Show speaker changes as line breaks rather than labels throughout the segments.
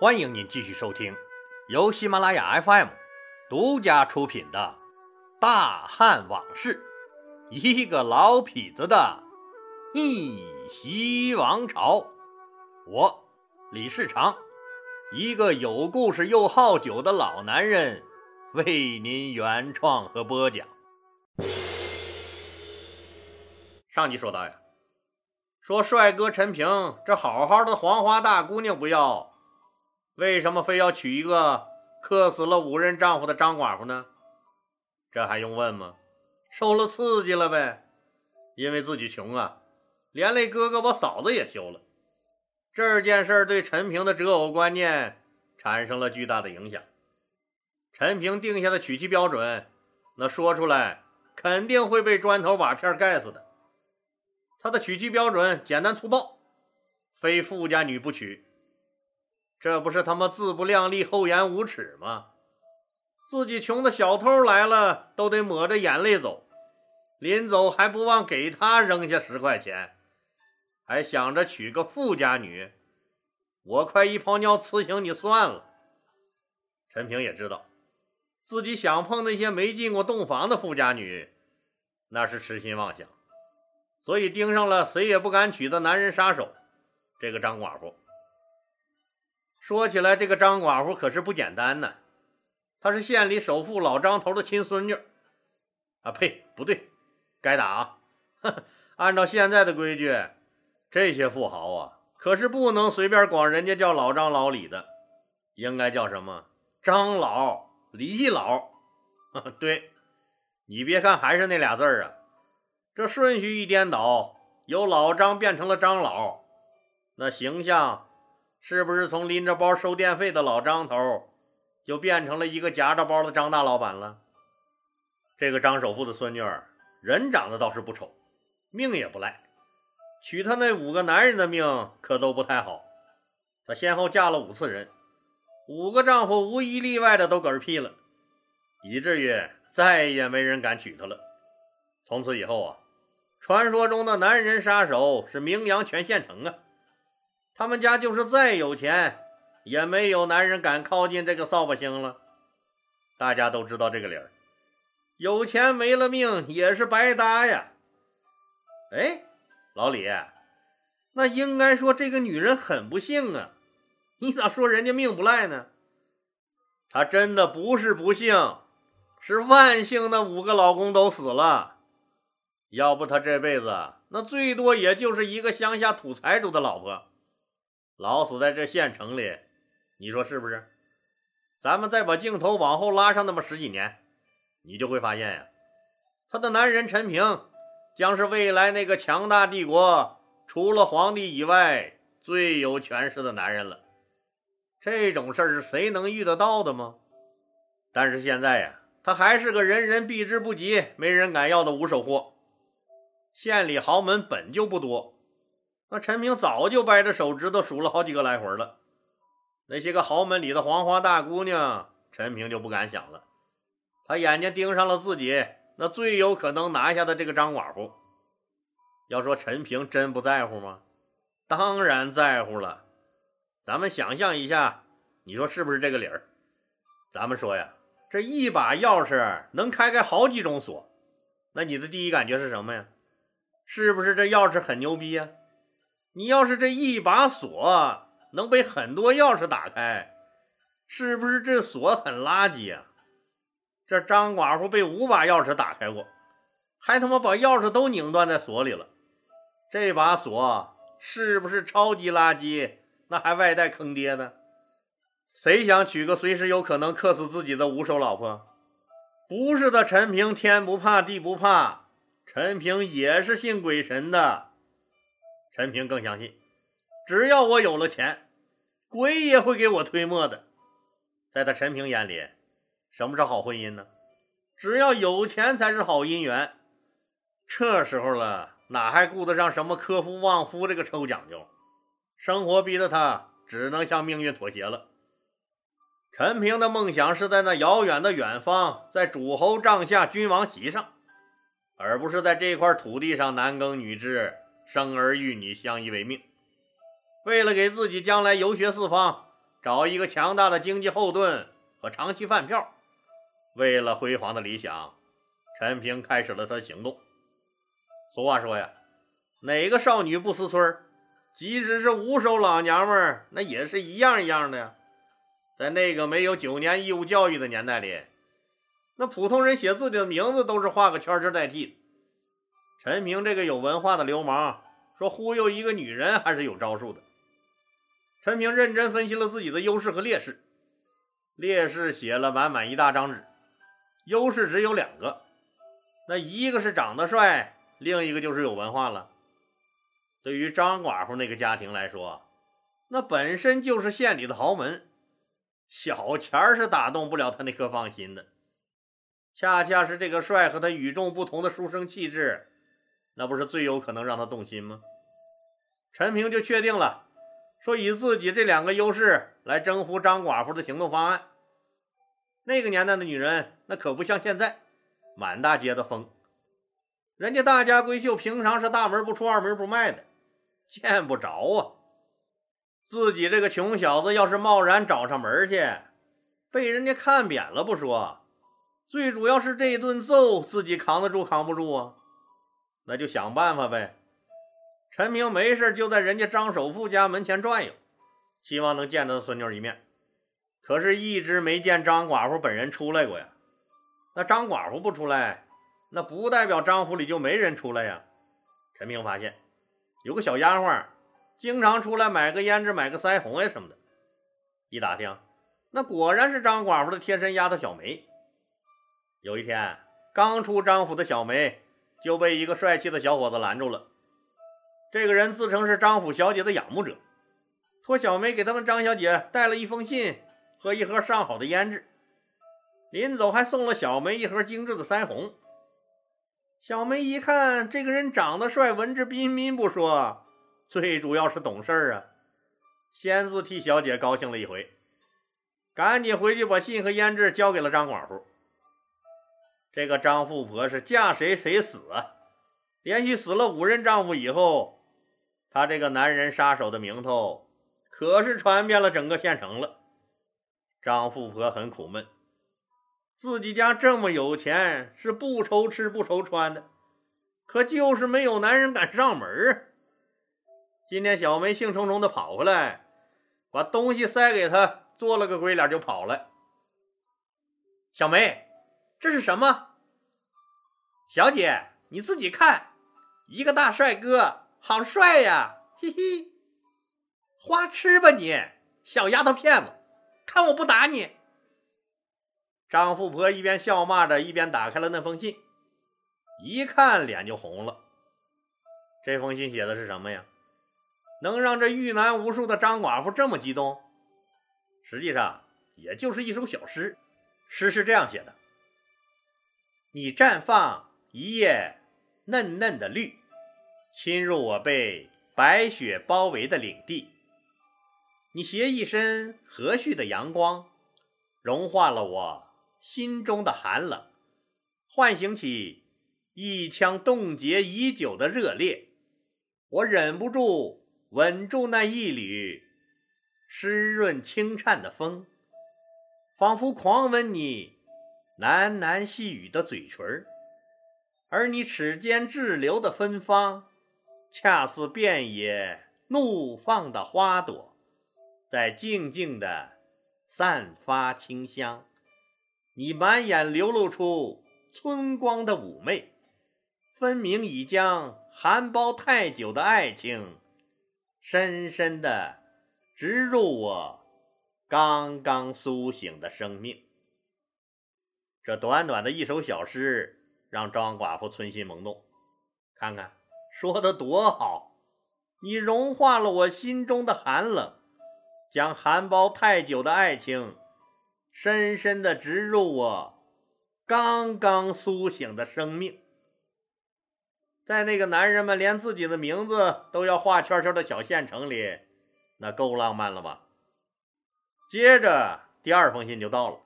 欢迎您继续收听由喜马拉雅 FM 独家出品的《大汉往事》，一个老痞子的逆袭王朝。我李世长，一个有故事又好酒的老男人，为您原创和播讲。上集说到呀。说帅哥陈平，这好好的黄花大姑娘不要，为什么非要娶一个克死了五任丈夫的张寡妇呢？这还用问吗？受了刺激了呗。因为自己穷啊，连累哥哥我嫂子也休了。这件事对陈平的择偶观念产生了巨大的影响。陈平定下的娶妻标准，那说出来肯定会被砖头瓦片盖死的。他的娶妻标准简单粗暴，非富家女不娶。这不是他妈自不量力、厚颜无耻吗？自己穷的小偷来了都得抹着眼泪走，临走还不忘给他扔下十块钱，还想着娶个富家女。我快一泡尿辞行你算了。陈平也知道，自己想碰那些没进过洞房的富家女，那是痴心妄想。所以盯上了谁也不敢娶的男人杀手，这个张寡妇。说起来，这个张寡妇可是不简单呢。她是县里首富老张头的亲孙女。啊呸，不对，该打啊！按照现在的规矩，这些富豪啊，可是不能随便管人家叫老张老李的，应该叫什么张老李老。对，你别看还是那俩字儿啊。这顺序一颠倒，由老张变成了张老，那形象是不是从拎着包收电费的老张头，就变成了一个夹着包的张大老板了？这个张首富的孙女儿，人长得倒是不丑，命也不赖，娶她那五个男人的命可都不太好。她先后嫁了五次人，五个丈夫无一例外的都嗝屁了，以至于再也没人敢娶她了。从此以后啊。传说中的男人杀手是名扬全县城啊！他们家就是再有钱，也没有男人敢靠近这个扫把星了。大家都知道这个理儿，有钱没了命也是白搭呀。哎，老李，那应该说这个女人很不幸啊，你咋说人家命不赖呢？她真的不是不幸，是万幸，那五个老公都死了。要不她这辈子那最多也就是一个乡下土财主的老婆，老死在这县城里，你说是不是？咱们再把镜头往后拉上那么十几年，你就会发现呀，他的男人陈平将是未来那个强大帝国除了皇帝以外最有权势的男人了。这种事儿是谁能遇得到的吗？但是现在呀，他还是个人人避之不及、没人敢要的无手货。县里豪门本就不多，那陈平早就掰着手指头数了好几个来回了。那些个豪门里的黄花大姑娘，陈平就不敢想了。他眼睛盯上了自己那最有可能拿下的这个张寡妇。要说陈平真不在乎吗？当然在乎了。咱们想象一下，你说是不是这个理儿？咱们说呀，这一把钥匙能开开好几种锁，那你的第一感觉是什么呀？是不是这钥匙很牛逼呀？你要是这一把锁能被很多钥匙打开，是不是这锁很垃圾啊？这张寡妇被五把钥匙打开过，还他妈把钥匙都拧断在锁里了。这把锁是不是超级垃圾？那还外带坑爹呢？谁想娶个随时有可能克死自己的五手老婆？不是的，陈平天不怕地不怕。陈平也是信鬼神的，陈平更相信，只要我有了钱，鬼也会给我推磨的。在他陈平眼里，什么是好婚姻呢？只要有钱才是好姻缘。这时候了，哪还顾得上什么克夫旺夫这个臭讲究？生活逼得他只能向命运妥协了。陈平的梦想是在那遥远的远方，在主侯帐下君王席上。而不是在这块土地上男耕女织、生儿育女、相依为命。为了给自己将来游学四方、找一个强大的经济后盾和长期饭票。为了辉煌的理想，陈平开始了他的行动。俗话说呀，哪个少女不思村即使是五手老娘们儿，那也是一样一样的呀。在那个没有九年义务教育的年代里，那普通人写自己的名字都是画个圈圈代替的。陈平这个有文化的流氓，说忽悠一个女人还是有招数的。陈平认真分析了自己的优势和劣势，劣势写了满满一大张纸，优势只有两个，那一个是长得帅，另一个就是有文化了。对于张寡妇那个家庭来说，那本身就是县里的豪门，小钱是打动不了他那颗放心的。恰恰是这个帅和他与众不同的书生气质，那不是最有可能让他动心吗？陈平就确定了。说以自己这两个优势来征服张寡妇的行动方案。那个年代的女人那可不像现在，满大街的疯。人家大家闺秀平常是大门不出二门不迈的，见不着啊。自己这个穷小子要是贸然找上门去，被人家看扁了不说，最主要是这一顿揍自己扛得住扛不住啊？那就想办法呗。陈明没事就在人家张首富家门前转悠，希望能见到孙女一面，可是一直没见张寡妇本人出来过呀。那张寡妇不出来，那不代表张府里就没人出来呀。陈明发现有个小丫鬟，经常出来买个胭脂、买个腮红呀什么的。一打听，那果然是张寡妇的贴身丫头小梅。有一天，刚出张府的小梅就被一个帅气的小伙子拦住了。这个人自称是张府小姐的仰慕者，托小梅给他们张小姐带了一封信和一盒上好的胭脂，临走还送了小梅一盒精致的腮红。小梅一看这个人长得帅，文质彬彬不说，最主要是懂事儿啊，先自替小姐高兴了一回，赶紧回去把信和胭脂交给了张寡妇。这个张富婆是嫁谁谁死啊，连续死了五任丈夫以后。他这个男人杀手的名头可是传遍了整个县城了。张富婆很苦闷，自己家这么有钱，是不愁吃不愁穿的，可就是没有男人敢上门啊。今天小梅兴冲冲的跑回来，把东西塞给她，做了个鬼脸就跑了。小梅，这是什么？小姐，你自己看，一个大帅哥。好帅呀，嘿嘿，花痴吧你，小丫头片子，看我不打你！张富婆一边笑骂着，一边打开了那封信，一看脸就红了。这封信写的是什么呀？能让这遇难无数的张寡妇这么激动？实际上也就是一首小诗，诗是这样写的：你绽放一叶嫩嫩的绿。侵入我被白雪包围的领地，你携一身和煦的阳光，融化了我心中的寒冷，唤醒起一腔冻结已久的热烈。我忍不住吻住那一缕湿润轻颤的风，仿佛狂吻你喃喃细语的嘴唇而你齿间滞留的芬芳。恰似遍野怒放的花朵，在静静的散发清香。你满眼流露出春光的妩媚，分明已将含苞太久的爱情，深深的植入我刚刚苏醒的生命。这短短的一首小诗，让张寡妇春心萌动。看看。说的多好！你融化了我心中的寒冷，将含苞太久的爱情深深的植入我刚刚苏醒的生命。在那个男人们连自己的名字都要画圈圈的小县城里，那够浪漫了吧？接着，第二封信就到了。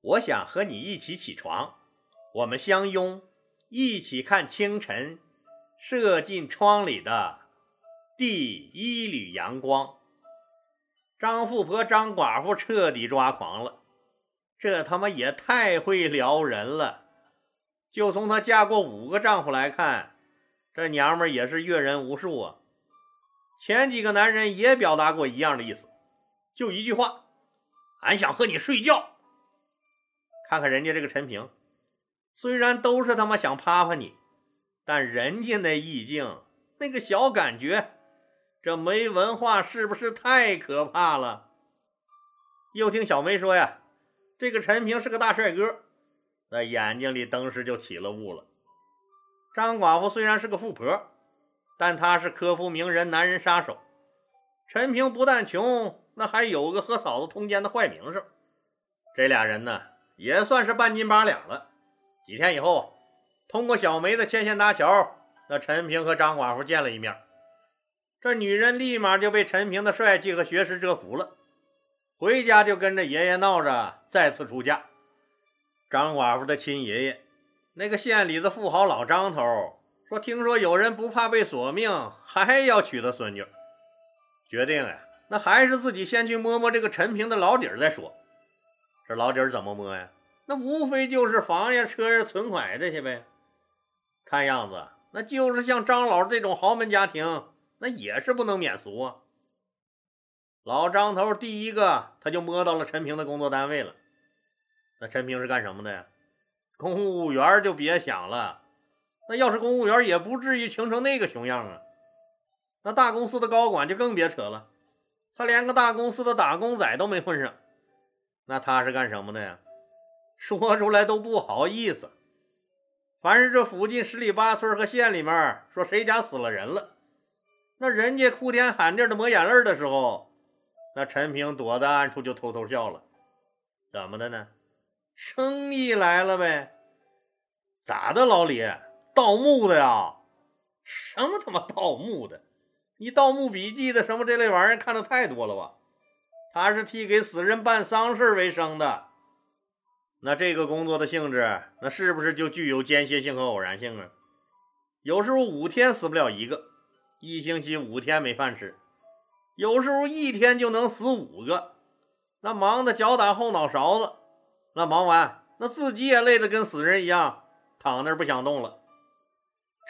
我想和你一起起床，我们相拥，一起看清晨。射进窗里的第一缕阳光，张富婆、张寡妇彻底抓狂了，这他妈也太会撩人了！就从她嫁过五个丈夫来看，这娘们也是阅人无数啊。前几个男人也表达过一样的意思，就一句话：“俺想和你睡觉。”看看人家这个陈平，虽然都是他妈想啪啪你，但人家那意境、那个小感觉。这没文化是不是太可怕了？又听小梅说呀，这个陈平是个大帅哥，那眼睛里登时就起了雾了。张寡妇虽然是个富婆，但她是科夫名人、男人杀手。陈平不但穷，那还有个和嫂子通奸的坏名声。这俩人呢，也算是半斤八两了。几天以后，通过小梅的牵线搭桥，那陈平和张寡妇见了一面。这女人立马就被陈平的帅气和学识折服了，回家就跟着爷爷闹着再次出嫁。张寡妇的亲爷爷，那个县里的富豪老张头，说听说有人不怕被索命，还要娶她孙女，决定呀，那还是自己先去摸摸这个陈平的老底儿再说。这老底儿怎么摸呀？那无非就是房呀、车呀、存款这些呗。看样子，那就是像张老这种豪门家庭。那也是不能免俗啊！老张头第一个他就摸到了陈平的工作单位了。那陈平是干什么的呀？公务员就别想了。那要是公务员，也不至于穷成那个熊样啊。那大公司的高管就更别扯了，他连个大公司的打工仔都没混上。那他是干什么的呀？说出来都不好意思。凡是这附近十里八村和县里面说谁家死了人了。那人家哭天喊地的抹眼泪的时候，那陈平躲在暗处就偷偷笑了。怎么的呢？生意来了呗？咋的，老李？盗墓的呀？什么他妈盗墓的？你《盗墓笔记》的什么这类玩意儿看的太多了吧？他是替给死人办丧事为生的。那这个工作的性质，那是不是就具有间歇性和偶然性啊？有时候五天死不了一个。一星期五天没饭吃，有时候一天就能死五个，那忙得脚打后脑勺子，那忙完那自己也累得跟死人一样，躺那儿不想动了。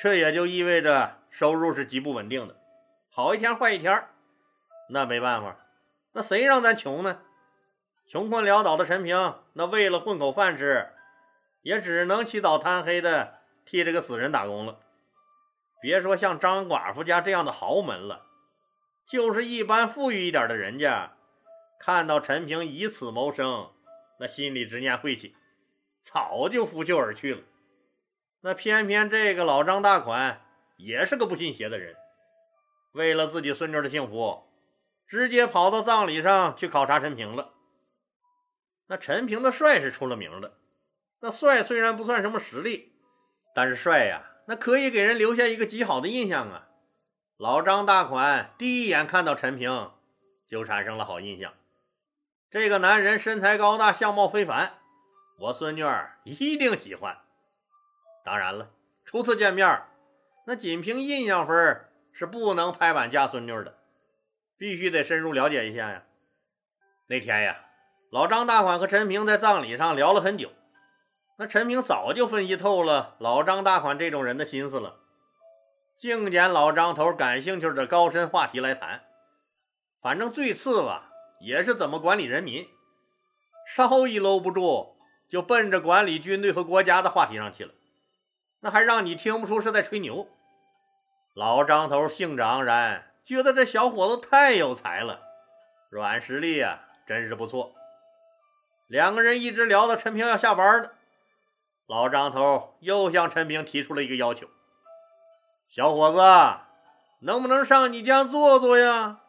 这也就意味着收入是极不稳定的，好一天坏一天。那没办法，那谁让咱穷呢？穷困潦倒的陈平，那为了混口饭吃，也只能起早贪黑的替这个死人打工了。别说像张寡妇家这样的豪门了，就是一般富裕一点的人家，看到陈平以此谋生，那心里执念晦气，早就拂袖而去了。那偏偏这个老张大款也是个不信邪的人，为了自己孙女的幸福，直接跑到葬礼上去考察陈平了。那陈平的帅是出了名的，那帅虽然不算什么实力，但是帅呀。那可以给人留下一个极好的印象啊！老张大款第一眼看到陈平，就产生了好印象。这个男人身材高大，相貌非凡，我孙女儿一定喜欢。当然了，初次见面，那仅凭印象分是不能拍板嫁孙女的，必须得深入了解一下呀。那天呀，老张大款和陈平在葬礼上聊了很久。那陈平早就分析透了老张大款这种人的心思了，净捡老张头感兴趣的高深话题来谈。反正最次吧，也是怎么管理人民，稍一搂不住，就奔着管理军队和国家的话题上去了。那还让你听不出是在吹牛。老张头兴致盎然，觉得这小伙子太有才了，软实力呀，真是不错。两个人一直聊到陈平要下班了。老张头又向陈平提出了一个要求：“小伙子，能不能上你家坐坐呀？”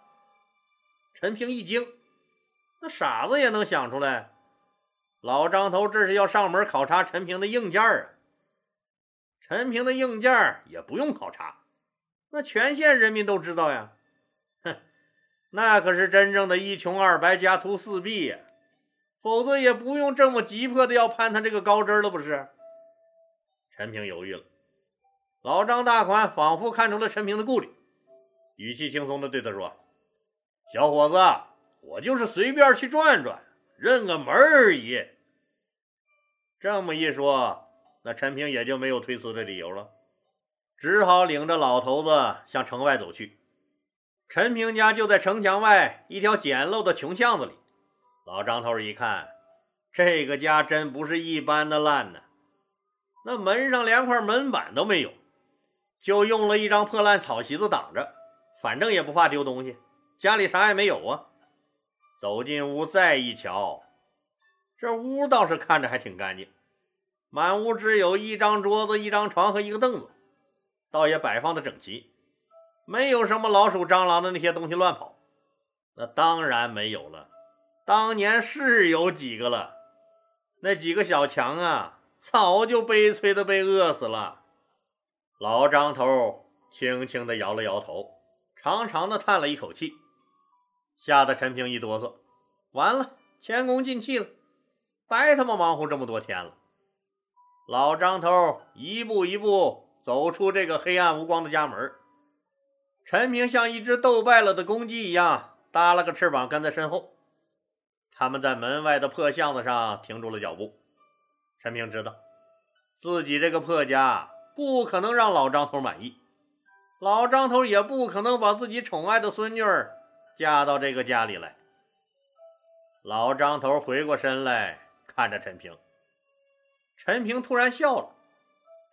陈平一惊，那傻子也能想出来，老张头这是要上门考察陈平的硬件啊！陈平的硬件也不用考察，那全县人民都知道呀。哼，那可是真正的一穷二白家徒四壁呀。否则也不用这么急迫的要攀他这个高枝了，不是？陈平犹豫了，老张大款仿佛看出了陈平的顾虑，语气轻松的对他说：“小伙子，我就是随便去转转，认个门而已。这么一说，那陈平也就没有推辞的理由了，只好领着老头子向城外走去。陈平家就在城墙外一条简陋的穷巷子里。老张头一看，这个家真不是一般的烂呢。那门上连块门板都没有，就用了一张破烂草席子挡着。反正也不怕丢东西，家里啥也没有啊。走进屋再一瞧，这屋倒是看着还挺干净，满屋只有一张桌子、一张床和一个凳子，倒也摆放的整齐。没有什么老鼠、蟑螂的那些东西乱跑，那当然没有了。当年是有几个了，那几个小强啊，早就悲催的被饿死了。老张头轻轻的摇了摇头，长长的叹了一口气，吓得陈平一哆嗦，完了，前功尽弃了，白他妈忙活这么多天了。老张头一步一步走出这个黑暗无光的家门。陈平像一只斗败了的公鸡一样，搭了个翅膀跟在身后。他们在门外的破巷子上停住了脚步。陈平知道，自己这个破家不可能让老张头满意，老张头也不可能把自己宠爱的孙女儿嫁到这个家里来。老张头回过身来看着陈平，陈平突然笑了，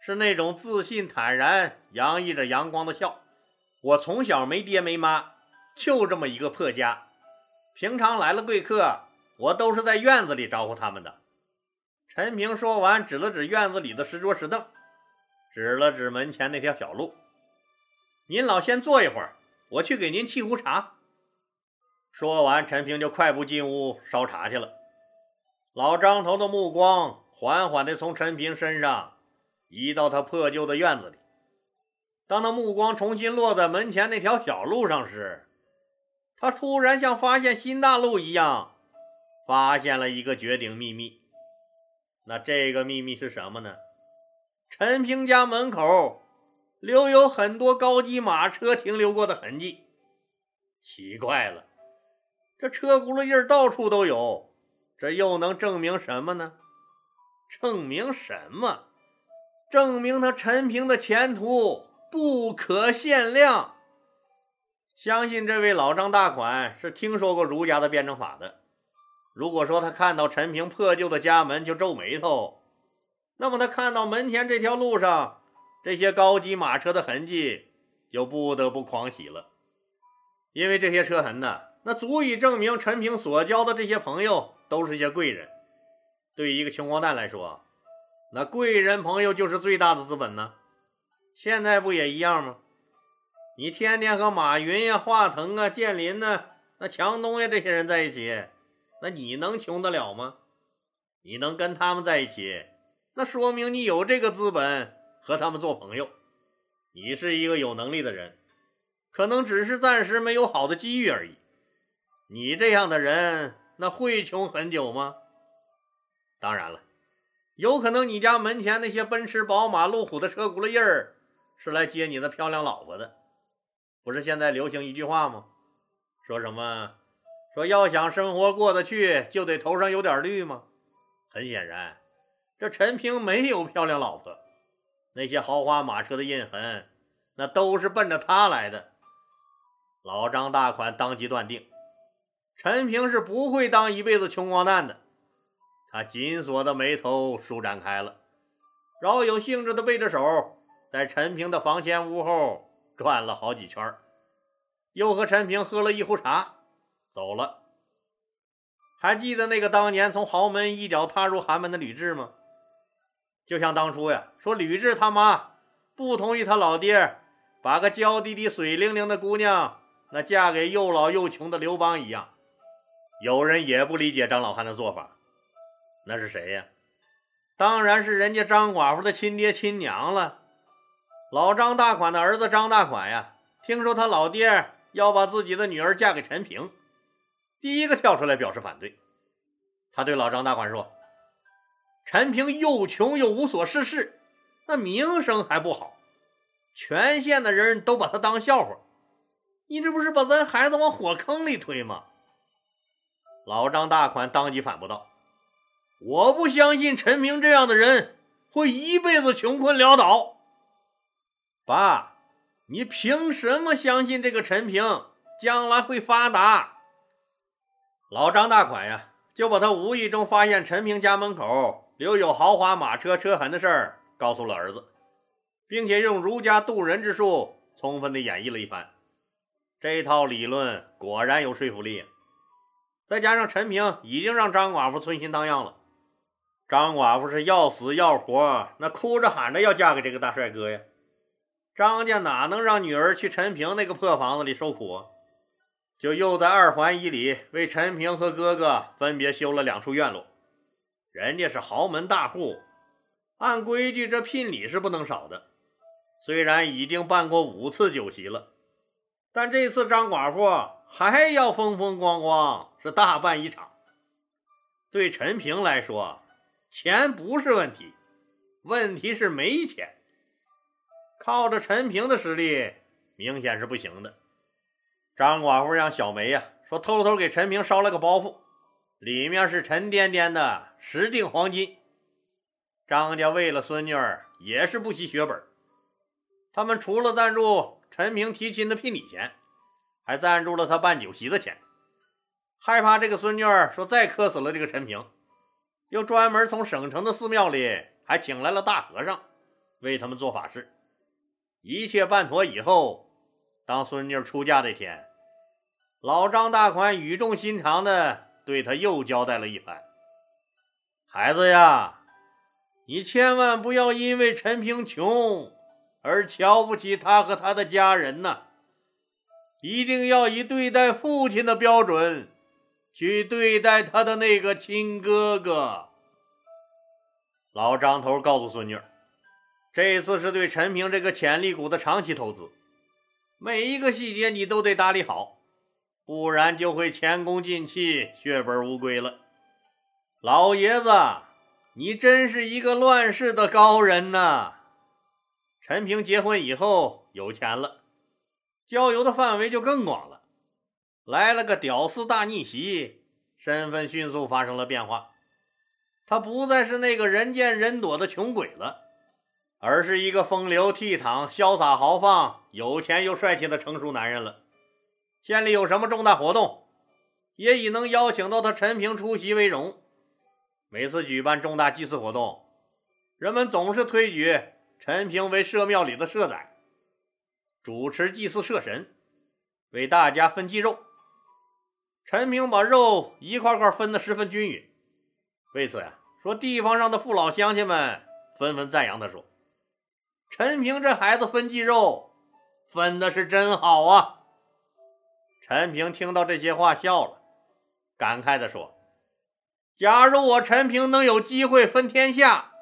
是那种自信坦然、洋溢着阳光的笑。我从小没爹没妈，就这么一个破家。平常来了贵客，我都是在院子里招呼他们的。陈平说完，指了指院子里的石桌石凳，指了指门前那条小路：“您老先坐一会儿，我去给您沏壶茶。”说完，陈平就快步进屋烧茶去了。老张头的目光缓缓地从陈平身上移到他破旧的院子里。当他目光重新落在门前那条小路上时，他突然像发现新大陆一样，发现了一个绝顶秘密。那这个秘密是什么呢？陈平家门口留有很多高级马车停留过的痕迹。奇怪了，这车轱辘印到处都有，这又能证明什么呢？证明什么？证明他陈平的前途。不可限量。相信这位老张大款是听说过儒家的辩证法的。如果说他看到陈平破旧的家门就皱眉头，那么他看到门前这条路上这些高级马车的痕迹，就不得不狂喜了。因为这些车痕呢，那足以证明陈平所交的这些朋友都是些贵人。对于一个穷光蛋来说，那贵人朋友就是最大的资本呢。现在不也一样吗？你天天和马云呀、华腾啊、建林呐、那强东呀这些人在一起，那你能穷得了吗？你能跟他们在一起，那说明你有这个资本和他们做朋友。你是一个有能力的人，可能只是暂时没有好的机遇而已。你这样的人，那会穷很久吗？当然了，有可能你家门前那些奔驰、宝马、路虎的车轱辘印儿。是来接你的漂亮老婆的，不是现在流行一句话吗？说什么？说要想生活过得去，就得头上有点绿吗？很显然，这陈平没有漂亮老婆，那些豪华马车的印痕，那都是奔着他来的。老张大款当即断定，陈平是不会当一辈子穷光蛋的。他紧锁的眉头舒展开了，饶有兴致的背着手。在陈平的房前屋后转了好几圈，又和陈平喝了一壶茶，走了。还记得那个当年从豪门一脚踏入寒门的吕雉吗？就像当初呀，说吕雉他妈不同意他老爹把个娇滴滴、水灵灵的姑娘那嫁给又老又穷的刘邦一样。有人也不理解张老汉的做法，那是谁呀？当然是人家张寡妇的亲爹亲娘了。老张大款的儿子张大款呀，听说他老爹要把自己的女儿嫁给陈平，第一个跳出来表示反对。他对老张大款说：“陈平又穷又无所事事，那名声还不好，全县的人都把他当笑话。你这不是把咱孩子往火坑里推吗？老张大款当即反驳道：“我不相信陈平这样的人会一辈子穷困潦倒。”爸，你凭什么相信这个陈平将来会发达？老张大款呀，就把他无意中发现陈平家门口留有豪华马车车痕的事儿告诉了儿子，并且用儒家渡人之术充分的演绎了一番。这套理论果然有说服力，再加上陈平已经让张寡妇存心荡漾了，张寡妇是要死要活，那哭着喊着要嫁给这个大帅哥呀。张家哪能让女儿去陈平那个破房子里受苦？就又在二环以里为陈平和哥哥分别修了两处院落。人家是豪门大户，按规矩这聘礼是不能少的。虽然已经办过五次酒席了。但这次张寡妇还要风风光光，是大办一场。对陈平来说，钱不是问题，问题是没钱。靠着陈平的实力，明显是不行的。张寡妇让小梅呀说，偷偷给陈平捎了个包袱，里面是沉甸甸的十锭黄金。张家为了孙女儿，也是不惜血本。他们除了赞助。陈平提亲的聘礼钱，还赞助了他办酒席的钱，害怕这个孙女儿说再磕死了这个陈平，又专门从省城的寺庙里还请来了大和尚为他们做法事。一切办妥以后，当孙女儿出嫁那天，老张大款语重心长的对他又交代了一番：“孩子呀，你千万不要因为陈平穷。”而瞧不起他和他的家人呢？一定要以对待父亲的标准去对待他的那个亲哥哥。老张头告诉孙女儿，这次是对陈平这个潜力股的长期投资，每一个细节你都得打理好，不然就会前功尽弃、血本无归了。老爷子，你真是一个乱世的高人呐！陈平结婚以后有钱了，交友的范围就更广了。来了个屌丝大逆袭，身份迅速发生了变化。他不再是那个人见人躲的穷鬼了，而是一个风流倜傥、潇洒豪放、有钱又帅气的成熟男人了。县里有什么重大活动，也以能邀请到他陈平出席为荣。每次举办重大祭祀活动，人们总是推举。陈平为社庙里的社宰，主持祭祀社神，为大家分祭肉。陈平把肉一块块分得十分均匀。为此呀，说地方上的父老乡亲们纷纷赞扬他说：“陈平这孩子分祭肉分的是真好啊！”陈平听到这些话笑了，感慨地说：“假如我陈平能有机会分天下。”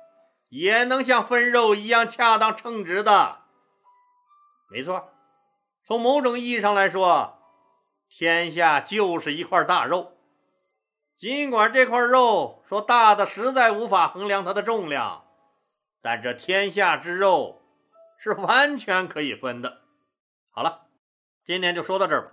也能像分肉一样恰当称职的，没错。从某种意义上来说，天下就是一块大肉。尽管这块肉说大的实在无法衡量它的重量，但这天下之肉是完全可以分的。好了，今天就说到这儿吧，